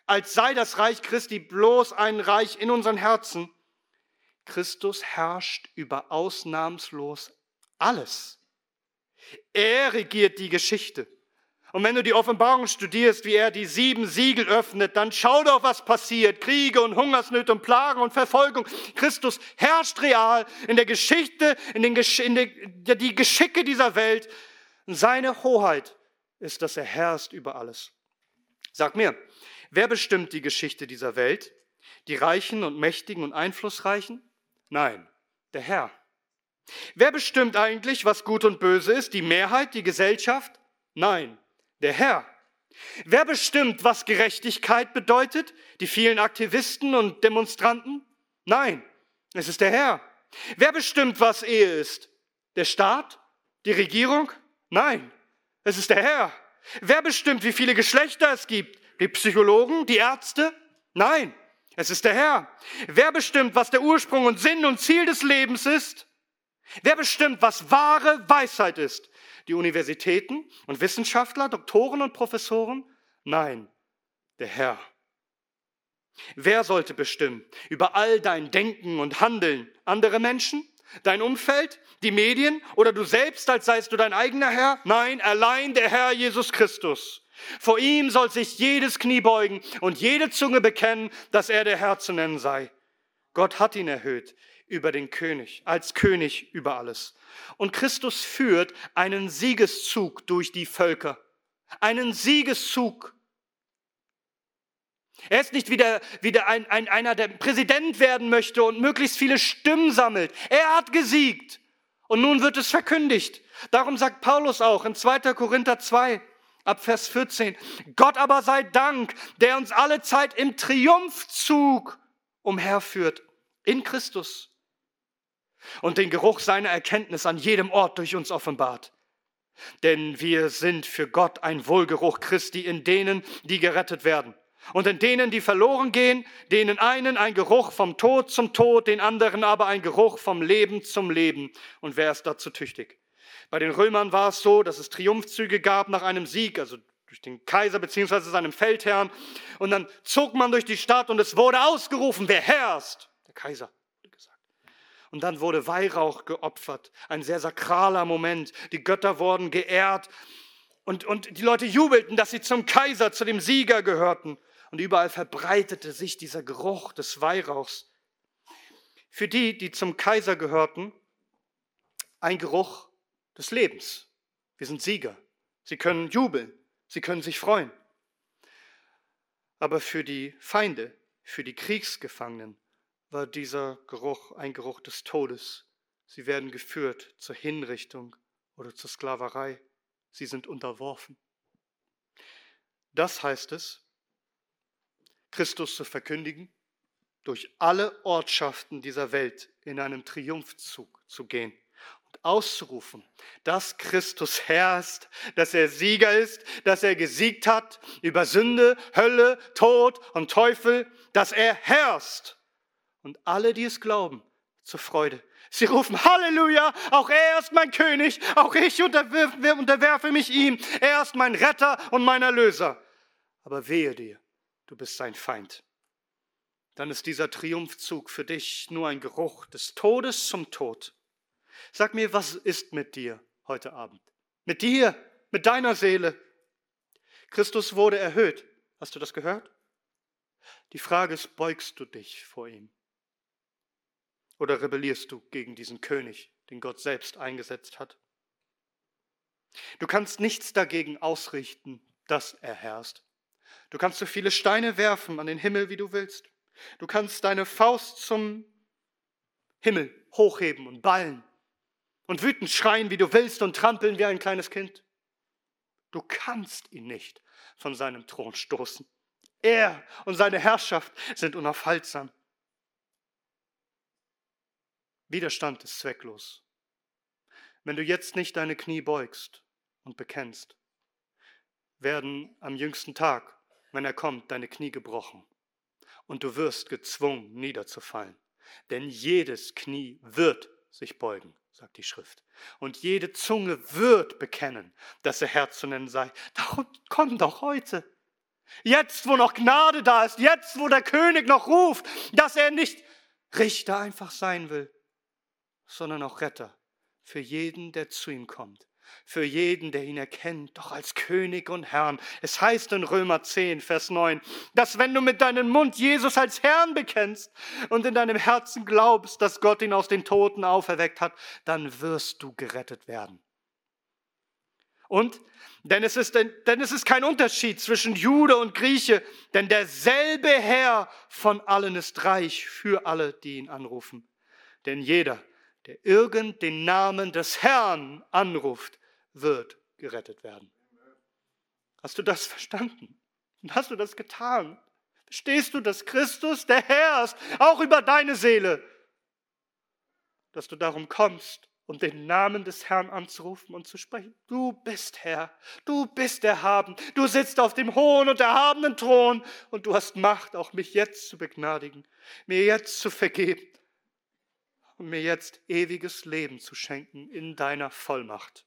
als sei das Reich Christi bloß ein Reich in unseren Herzen. Christus herrscht über ausnahmslos alles. Er regiert die Geschichte. Und wenn du die Offenbarung studierst, wie er die sieben Siegel öffnet, dann schau doch, was passiert. Kriege und Hungersnöte und Plagen und Verfolgung. Christus herrscht real in der Geschichte, in, den Gesch in der, die Geschicke dieser Welt. Seine Hoheit ist, dass er herrscht über alles. Sag mir, wer bestimmt die Geschichte dieser Welt? Die Reichen und Mächtigen und Einflussreichen? Nein, der Herr. Wer bestimmt eigentlich, was gut und böse ist? Die Mehrheit, die Gesellschaft? Nein, der Herr. Wer bestimmt, was Gerechtigkeit bedeutet? Die vielen Aktivisten und Demonstranten? Nein, es ist der Herr. Wer bestimmt, was Ehe ist? Der Staat? Die Regierung? Nein, es ist der Herr. Wer bestimmt, wie viele Geschlechter es gibt? Die Psychologen? Die Ärzte? Nein, es ist der Herr. Wer bestimmt, was der Ursprung und Sinn und Ziel des Lebens ist? Wer bestimmt, was wahre Weisheit ist? Die Universitäten und Wissenschaftler, Doktoren und Professoren? Nein, der Herr. Wer sollte bestimmen über all dein Denken und Handeln? Andere Menschen? dein Umfeld, die Medien oder du selbst, als seist du dein eigener Herr? Nein, allein der Herr Jesus Christus. Vor ihm soll sich jedes Knie beugen und jede Zunge bekennen, dass er der Herr zu nennen sei. Gott hat ihn erhöht über den König, als König über alles. Und Christus führt einen Siegeszug durch die Völker. Einen Siegeszug. Er ist nicht wieder, wieder ein, ein, einer, der Präsident werden möchte und möglichst viele Stimmen sammelt. Er hat gesiegt. Und nun wird es verkündigt. Darum sagt Paulus auch in 2. Korinther 2, ab Vers 14, Gott aber sei Dank, der uns alle Zeit im Triumphzug umherführt in Christus und den Geruch seiner Erkenntnis an jedem Ort durch uns offenbart. Denn wir sind für Gott ein Wohlgeruch Christi in denen, die gerettet werden. Und in denen, die verloren gehen, denen einen ein Geruch vom Tod zum Tod, den anderen aber ein Geruch vom Leben zum Leben. Und wer ist dazu tüchtig? Bei den Römern war es so, dass es Triumphzüge gab nach einem Sieg, also durch den Kaiser beziehungsweise seinem Feldherrn. Und dann zog man durch die Stadt und es wurde ausgerufen, wer herrscht? Der Kaiser. Und dann wurde Weihrauch geopfert, ein sehr sakraler Moment. Die Götter wurden geehrt und, und die Leute jubelten, dass sie zum Kaiser, zu dem Sieger gehörten. Und überall verbreitete sich dieser Geruch des Weihrauchs. Für die, die zum Kaiser gehörten, ein Geruch des Lebens. Wir sind Sieger. Sie können jubeln. Sie können sich freuen. Aber für die Feinde, für die Kriegsgefangenen war dieser Geruch ein Geruch des Todes. Sie werden geführt zur Hinrichtung oder zur Sklaverei. Sie sind unterworfen. Das heißt es, Christus zu verkündigen, durch alle Ortschaften dieser Welt in einem Triumphzug zu gehen und auszurufen, dass Christus herrscht, dass er Sieger ist, dass er gesiegt hat über Sünde, Hölle, Tod und Teufel, dass er herrscht. Und alle, die es glauben, zur Freude. Sie rufen Halleluja, auch er ist mein König, auch ich unterwerfe, unterwerfe mich ihm, er ist mein Retter und mein Erlöser. Aber wehe dir, du bist sein Feind. Dann ist dieser Triumphzug für dich nur ein Geruch des Todes zum Tod. Sag mir, was ist mit dir heute Abend? Mit dir, mit deiner Seele. Christus wurde erhöht. Hast du das gehört? Die Frage ist, beugst du dich vor ihm? Oder rebellierst du gegen diesen König, den Gott selbst eingesetzt hat? Du kannst nichts dagegen ausrichten, dass er herrscht. Du kannst so viele Steine werfen an den Himmel, wie du willst. Du kannst deine Faust zum Himmel hochheben und ballen und wütend schreien, wie du willst und trampeln wie ein kleines Kind. Du kannst ihn nicht von seinem Thron stoßen. Er und seine Herrschaft sind unaufhaltsam. Widerstand ist zwecklos. Wenn du jetzt nicht deine Knie beugst und bekennst, werden am jüngsten Tag wenn er kommt, deine Knie gebrochen und du wirst gezwungen niederzufallen. Denn jedes Knie wird sich beugen, sagt die Schrift. Und jede Zunge wird bekennen, dass er Herr zu nennen sei. Darum komm doch heute. Jetzt, wo noch Gnade da ist, jetzt, wo der König noch ruft, dass er nicht Richter einfach sein will, sondern auch Retter für jeden, der zu ihm kommt für jeden, der ihn erkennt, doch als König und Herrn. Es heißt in Römer 10, Vers 9, dass wenn du mit deinem Mund Jesus als Herrn bekennst und in deinem Herzen glaubst, dass Gott ihn aus den Toten auferweckt hat, dann wirst du gerettet werden. Und denn es, ist, denn es ist kein Unterschied zwischen Jude und Grieche, denn derselbe Herr von allen ist reich für alle, die ihn anrufen. Denn jeder, der irgend den Namen des Herrn anruft, wird gerettet werden. Hast du das verstanden? Und hast du das getan? Verstehst du, dass Christus der Herr ist, auch über deine Seele? Dass du darum kommst, um den Namen des Herrn anzurufen und zu sprechen. Du bist Herr, du bist erhaben, du sitzt auf dem hohen und erhabenen Thron und du hast Macht, auch mich jetzt zu begnadigen, mir jetzt zu vergeben und mir jetzt ewiges Leben zu schenken in deiner Vollmacht.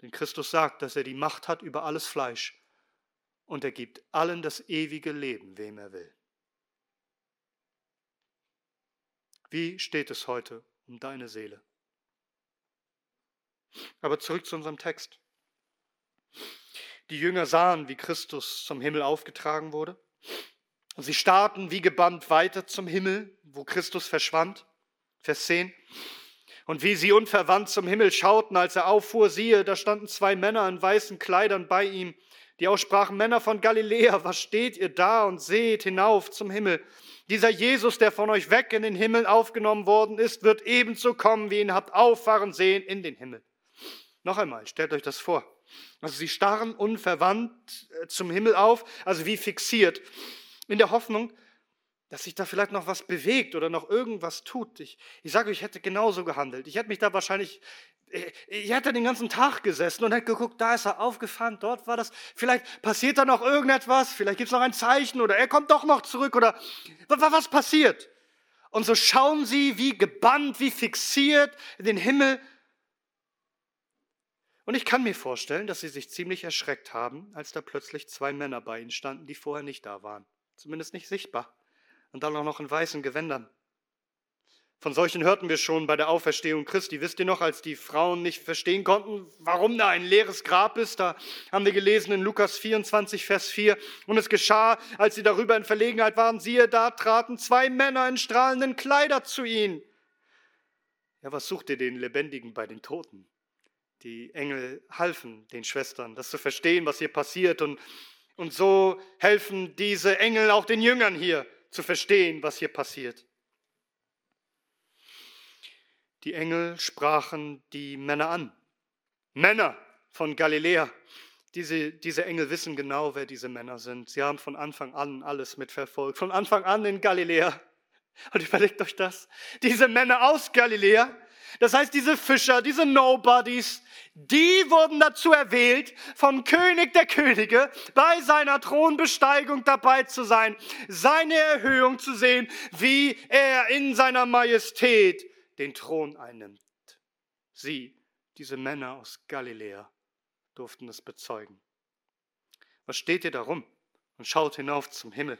Denn Christus sagt, dass er die Macht hat über alles Fleisch und er gibt allen das ewige Leben, wem er will. Wie steht es heute um deine Seele? Aber zurück zu unserem Text. Die Jünger sahen, wie Christus zum Himmel aufgetragen wurde. Und sie starrten wie gebannt weiter zum Himmel, wo Christus verschwand. Vers 10. Und wie sie unverwandt zum Himmel schauten, als er auffuhr, siehe, da standen zwei Männer in weißen Kleidern bei ihm, die aussprachen, Männer von Galiläa, was steht ihr da und seht hinauf zum Himmel? Dieser Jesus, der von euch weg in den Himmel aufgenommen worden ist, wird ebenso kommen, wie ihn habt auffahren sehen in den Himmel. Noch einmal, stellt euch das vor. Also sie starren unverwandt äh, zum Himmel auf, also wie fixiert, in der Hoffnung, dass sich da vielleicht noch was bewegt oder noch irgendwas tut. Ich, ich sage, ich hätte genauso gehandelt. Ich hätte mich da wahrscheinlich, äh, ich hätte den ganzen Tag gesessen und hätte geguckt, da ist er aufgefahren, dort war das. Vielleicht passiert da noch irgendetwas, vielleicht gibt es noch ein Zeichen oder er kommt doch noch zurück oder was passiert? Und so schauen sie wie gebannt, wie fixiert in den Himmel und ich kann mir vorstellen, dass sie sich ziemlich erschreckt haben, als da plötzlich zwei Männer bei ihnen standen, die vorher nicht da waren. Zumindest nicht sichtbar. Und dann auch noch in weißen Gewändern. Von solchen hörten wir schon bei der Auferstehung Christi. Wisst ihr noch, als die Frauen nicht verstehen konnten, warum da ein leeres Grab ist? Da haben wir gelesen in Lukas 24, Vers 4. Und es geschah, als sie darüber in Verlegenheit waren, siehe, da traten zwei Männer in strahlenden Kleider zu ihnen. Ja, was sucht ihr den Lebendigen bei den Toten? Die Engel halfen den Schwestern, das zu verstehen, was hier passiert. Und, und so helfen diese Engel auch den Jüngern hier zu verstehen, was hier passiert. Die Engel sprachen die Männer an. Männer von Galiläa. Diese, diese Engel wissen genau, wer diese Männer sind. Sie haben von Anfang an alles mitverfolgt. Von Anfang an in Galiläa. Und überlegt euch das. Diese Männer aus Galiläa, das heißt, diese Fischer, diese Nobodies, die wurden dazu erwählt, vom König der Könige bei seiner Thronbesteigung dabei zu sein, seine Erhöhung zu sehen, wie er in seiner Majestät den Thron einnimmt. Sie, diese Männer aus Galiläa, durften es bezeugen. Was steht ihr darum? Und schaut hinauf zum Himmel.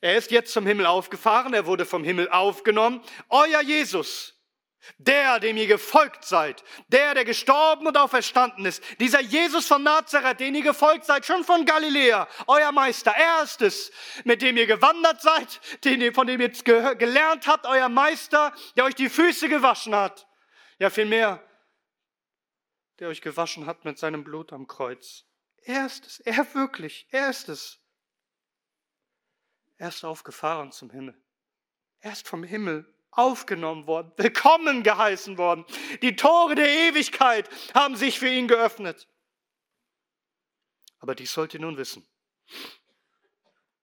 Er ist jetzt zum Himmel aufgefahren, er wurde vom Himmel aufgenommen. Euer Jesus, der, dem ihr gefolgt seid, der, der gestorben und auferstanden ist, dieser Jesus von Nazareth, den ihr gefolgt seid, schon von Galiläa, euer Meister, er ist es, mit dem ihr gewandert seid, den von dem ihr gelernt habt, euer Meister, der euch die Füße gewaschen hat. Ja, vielmehr, der euch gewaschen hat mit seinem Blut am Kreuz. Er ist es, er wirklich, er ist es. Er ist aufgefahren zum Himmel. Er ist vom Himmel aufgenommen worden, willkommen geheißen worden. Die Tore der Ewigkeit haben sich für ihn geöffnet. Aber dies sollt ihr nun wissen.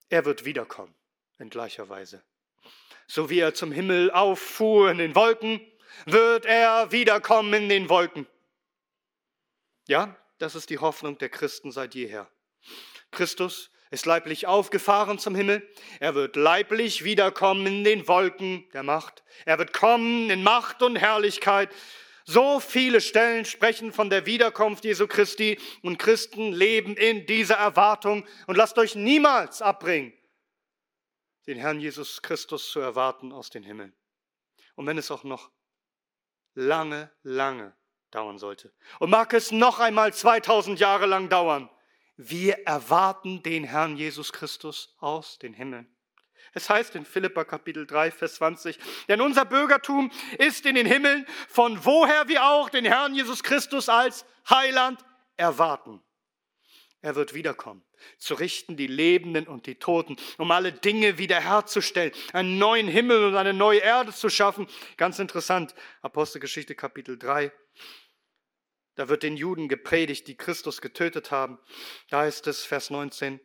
Er wird wiederkommen in gleicher Weise. So wie er zum Himmel auffuhr in den Wolken, wird er wiederkommen in den Wolken. Ja, das ist die Hoffnung der Christen seit jeher. Christus ist leiblich aufgefahren zum Himmel. Er wird leiblich wiederkommen in den Wolken der Macht. Er wird kommen in Macht und Herrlichkeit. So viele Stellen sprechen von der Wiederkunft Jesu Christi und Christen leben in dieser Erwartung und lasst euch niemals abbringen, den Herrn Jesus Christus zu erwarten aus den Himmeln. Und wenn es auch noch lange, lange dauern sollte und mag es noch einmal 2000 Jahre lang dauern, wir erwarten den Herrn Jesus Christus aus den Himmeln. Es heißt in Philippa Kapitel 3, Vers 20, denn unser Bürgertum ist in den Himmeln, von woher wir auch den Herrn Jesus Christus als Heiland erwarten. Er wird wiederkommen, zu richten die Lebenden und die Toten, um alle Dinge wiederherzustellen, einen neuen Himmel und eine neue Erde zu schaffen. Ganz interessant, Apostelgeschichte Kapitel 3, da wird den Juden gepredigt, die Christus getötet haben. Da heißt es, Vers 19,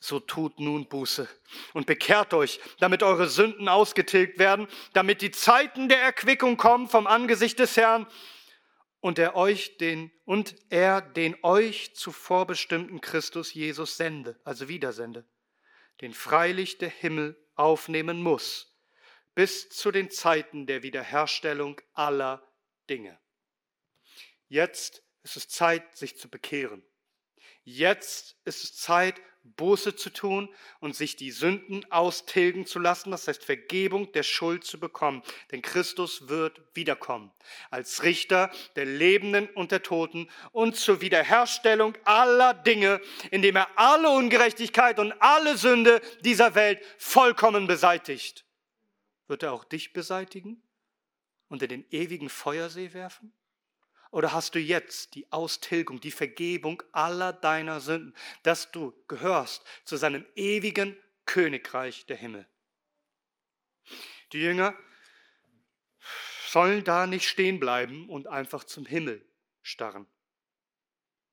so tut nun Buße und bekehrt euch, damit eure Sünden ausgetilgt werden, damit die Zeiten der Erquickung kommen vom Angesicht des Herrn und er euch den und er den euch zuvor bestimmten Christus Jesus sende, also wiedersende, den freilich der Himmel aufnehmen muss, bis zu den Zeiten der Wiederherstellung aller Dinge. Jetzt ist es Zeit, sich zu bekehren. Jetzt ist es Zeit, Buße zu tun und sich die Sünden austilgen zu lassen, das heißt Vergebung der Schuld zu bekommen. Denn Christus wird wiederkommen als Richter der Lebenden und der Toten und zur Wiederherstellung aller Dinge, indem er alle Ungerechtigkeit und alle Sünde dieser Welt vollkommen beseitigt. Wird er auch dich beseitigen und in den ewigen Feuersee werfen? Oder hast du jetzt die Austilgung, die Vergebung aller deiner Sünden, dass du gehörst zu seinem ewigen Königreich der Himmel? Die Jünger sollen da nicht stehen bleiben und einfach zum Himmel starren.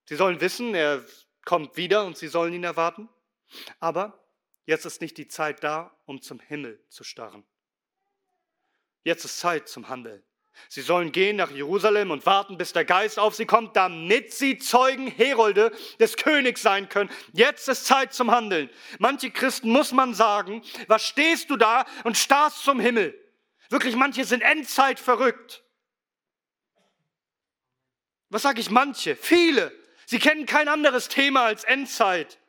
Sie sollen wissen, er kommt wieder und sie sollen ihn erwarten. Aber jetzt ist nicht die Zeit da, um zum Himmel zu starren. Jetzt ist Zeit zum Handeln. Sie sollen gehen nach Jerusalem und warten, bis der Geist auf sie kommt, damit sie Zeugen, Herolde des Königs sein können. Jetzt ist Zeit zum Handeln. Manche Christen muss man sagen, was stehst du da und starrst zum Himmel? Wirklich, manche sind Endzeit verrückt. Was sage ich manche? Viele. Sie kennen kein anderes Thema als Endzeit.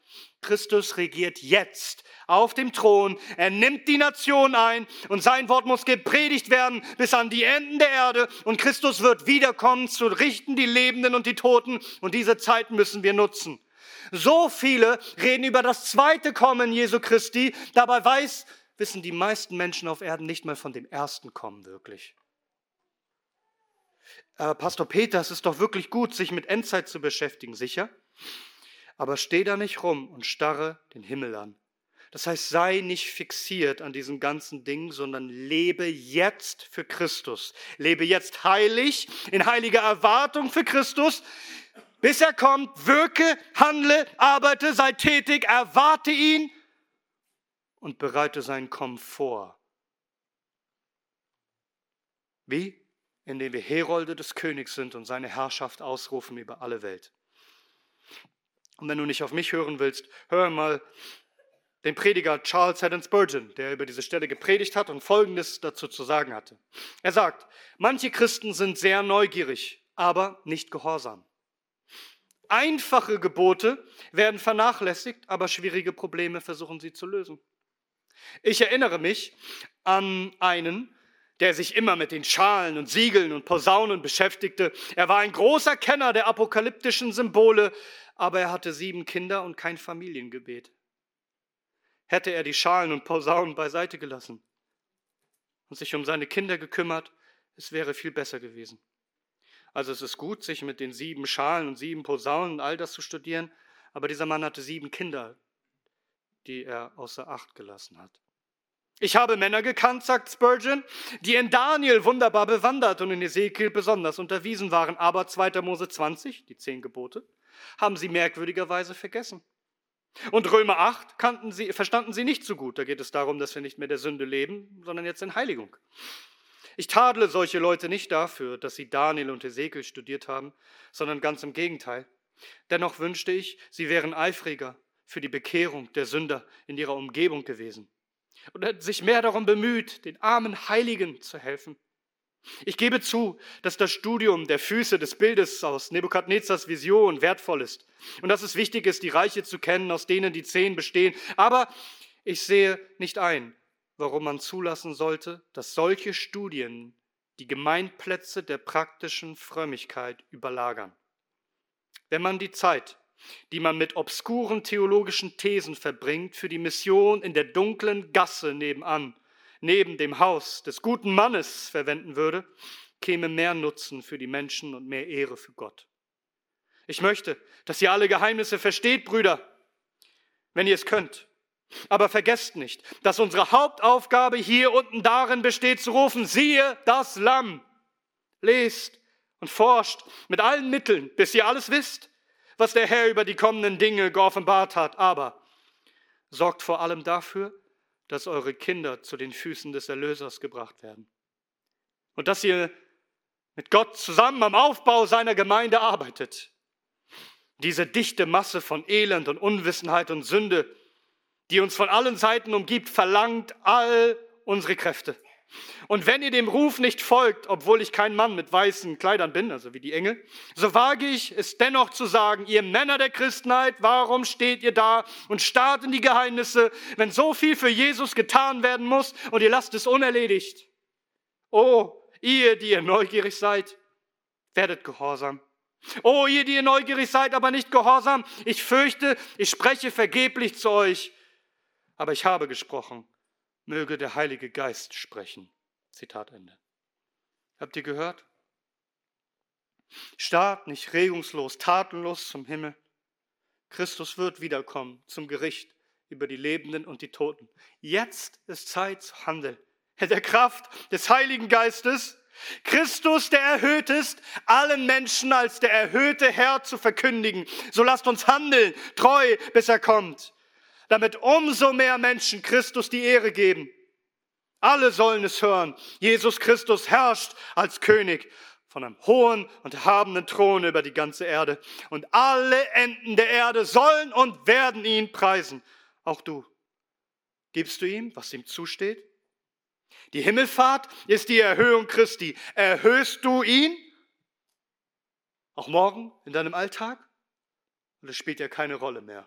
Christus regiert jetzt auf dem Thron. Er nimmt die Nation ein und sein Wort muss gepredigt werden bis an die Enden der Erde und Christus wird wiederkommen zu richten die Lebenden und die Toten und diese Zeit müssen wir nutzen. So viele reden über das zweite Kommen Jesu Christi, dabei weiß, wissen die meisten Menschen auf Erden nicht mal von dem ersten Kommen wirklich. Äh, Pastor Peter, es ist doch wirklich gut, sich mit Endzeit zu beschäftigen, sicher? Aber steh da nicht rum und starre den Himmel an. Das heißt, sei nicht fixiert an diesem ganzen Ding, sondern lebe jetzt für Christus. Lebe jetzt heilig, in heiliger Erwartung für Christus, bis er kommt. Wirke, handle, arbeite, sei tätig, erwarte ihn und bereite sein Kommen vor. Wie? Indem wir Herolde des Königs sind und seine Herrschaft ausrufen über alle Welt. Und wenn du nicht auf mich hören willst, hör mal den Prediger Charles Haddon Spurgeon, der über diese Stelle gepredigt hat und Folgendes dazu zu sagen hatte. Er sagt, manche Christen sind sehr neugierig, aber nicht gehorsam. Einfache Gebote werden vernachlässigt, aber schwierige Probleme versuchen sie zu lösen. Ich erinnere mich an einen, der sich immer mit den Schalen und Siegeln und Posaunen beschäftigte. Er war ein großer Kenner der apokalyptischen Symbole, aber er hatte sieben Kinder und kein Familiengebet hätte er die Schalen und Posaunen beiseite gelassen und sich um seine Kinder gekümmert, es wäre viel besser gewesen. Also es ist gut, sich mit den sieben Schalen und sieben Posaunen und all das zu studieren, aber dieser Mann hatte sieben Kinder, die er außer Acht gelassen hat. Ich habe Männer gekannt, sagt Spurgeon, die in Daniel wunderbar bewandert und in Ezekiel besonders unterwiesen waren, aber 2. Mose 20, die zehn Gebote, haben sie merkwürdigerweise vergessen. Und Römer 8 kannten sie, verstanden sie nicht so gut. Da geht es darum, dass wir nicht mehr der Sünde leben, sondern jetzt in Heiligung. Ich tadle solche Leute nicht dafür, dass sie Daniel und Ezekiel studiert haben, sondern ganz im Gegenteil. Dennoch wünschte ich, sie wären eifriger für die Bekehrung der Sünder in ihrer Umgebung gewesen und hätten sich mehr darum bemüht, den armen Heiligen zu helfen. Ich gebe zu, dass das Studium der Füße des Bildes aus Nebukadnezars Vision wertvoll ist und dass es wichtig ist, die Reiche zu kennen, aus denen die zehn bestehen. Aber ich sehe nicht ein, warum man zulassen sollte, dass solche Studien die Gemeinplätze der praktischen Frömmigkeit überlagern. Wenn man die Zeit, die man mit obskuren theologischen Thesen verbringt, für die Mission in der dunklen Gasse nebenan neben dem Haus des guten Mannes verwenden würde, käme mehr Nutzen für die Menschen und mehr Ehre für Gott. Ich möchte, dass ihr alle Geheimnisse versteht, Brüder, wenn ihr es könnt. Aber vergesst nicht, dass unsere Hauptaufgabe hier unten darin besteht zu rufen, siehe das Lamm. Lest und forscht mit allen Mitteln, bis ihr alles wisst, was der Herr über die kommenden Dinge geoffenbart hat. Aber sorgt vor allem dafür, dass eure Kinder zu den Füßen des Erlösers gebracht werden. Und dass ihr mit Gott zusammen am Aufbau seiner Gemeinde arbeitet. Diese dichte Masse von Elend und Unwissenheit und Sünde, die uns von allen Seiten umgibt, verlangt all unsere Kräfte. Und wenn ihr dem Ruf nicht folgt, obwohl ich kein Mann mit weißen Kleidern bin, also wie die Engel, so wage ich es dennoch zu sagen, ihr Männer der Christenheit, warum steht ihr da und starrt in die Geheimnisse, wenn so viel für Jesus getan werden muss und ihr lasst es unerledigt? Oh, ihr, die ihr neugierig seid, werdet gehorsam. Oh, ihr, die ihr neugierig seid, aber nicht gehorsam, ich fürchte, ich spreche vergeblich zu euch, aber ich habe gesprochen möge der Heilige Geist sprechen. Zitat Ende. Habt ihr gehört? Starrt nicht regungslos, tatenlos zum Himmel. Christus wird wiederkommen zum Gericht über die Lebenden und die Toten. Jetzt ist Zeit zu handeln. Der Kraft des Heiligen Geistes, Christus, der erhöht ist, allen Menschen als der erhöhte Herr zu verkündigen. So lasst uns handeln, treu, bis er kommt damit umso mehr Menschen Christus die Ehre geben. Alle sollen es hören. Jesus Christus herrscht als König von einem hohen und erhabenen Thron über die ganze Erde. Und alle Enden der Erde sollen und werden ihn preisen. Auch du. Gibst du ihm, was ihm zusteht? Die Himmelfahrt ist die Erhöhung Christi. Erhöhst du ihn? Auch morgen in deinem Alltag? Und spielt ja keine Rolle mehr.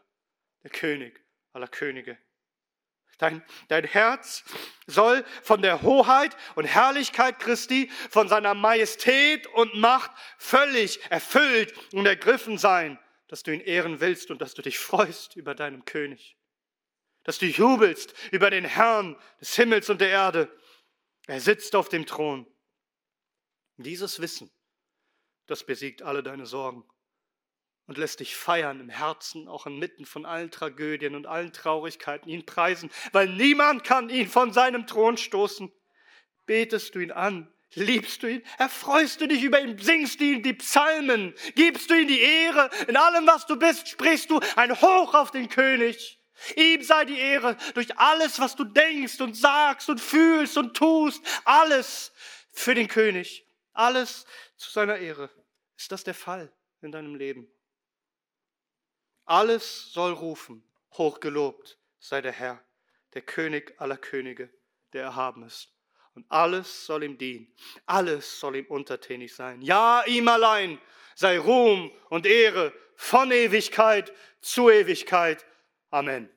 Der König aller Könige. Dein, dein Herz soll von der Hoheit und Herrlichkeit Christi, von seiner Majestät und Macht völlig erfüllt und ergriffen sein, dass du ihn ehren willst und dass du dich freust über deinen König. Dass du jubelst über den Herrn des Himmels und der Erde. Er sitzt auf dem Thron. Dieses Wissen, das besiegt alle deine Sorgen und lässt dich feiern im Herzen, auch inmitten von allen Tragödien und allen Traurigkeiten, ihn preisen, weil niemand kann ihn von seinem Thron stoßen. Betest du ihn an, liebst du ihn, erfreust du dich über ihn, singst du ihm die Psalmen, gibst du ihm die Ehre, in allem, was du bist, sprichst du ein Hoch auf den König. Ihm sei die Ehre durch alles, was du denkst und sagst und fühlst und tust, alles für den König, alles zu seiner Ehre. Ist das der Fall in deinem Leben? Alles soll rufen, hochgelobt sei der Herr, der König aller Könige, der erhaben ist. Und alles soll ihm dienen, alles soll ihm untertänig sein. Ja, ihm allein sei Ruhm und Ehre von Ewigkeit zu Ewigkeit. Amen.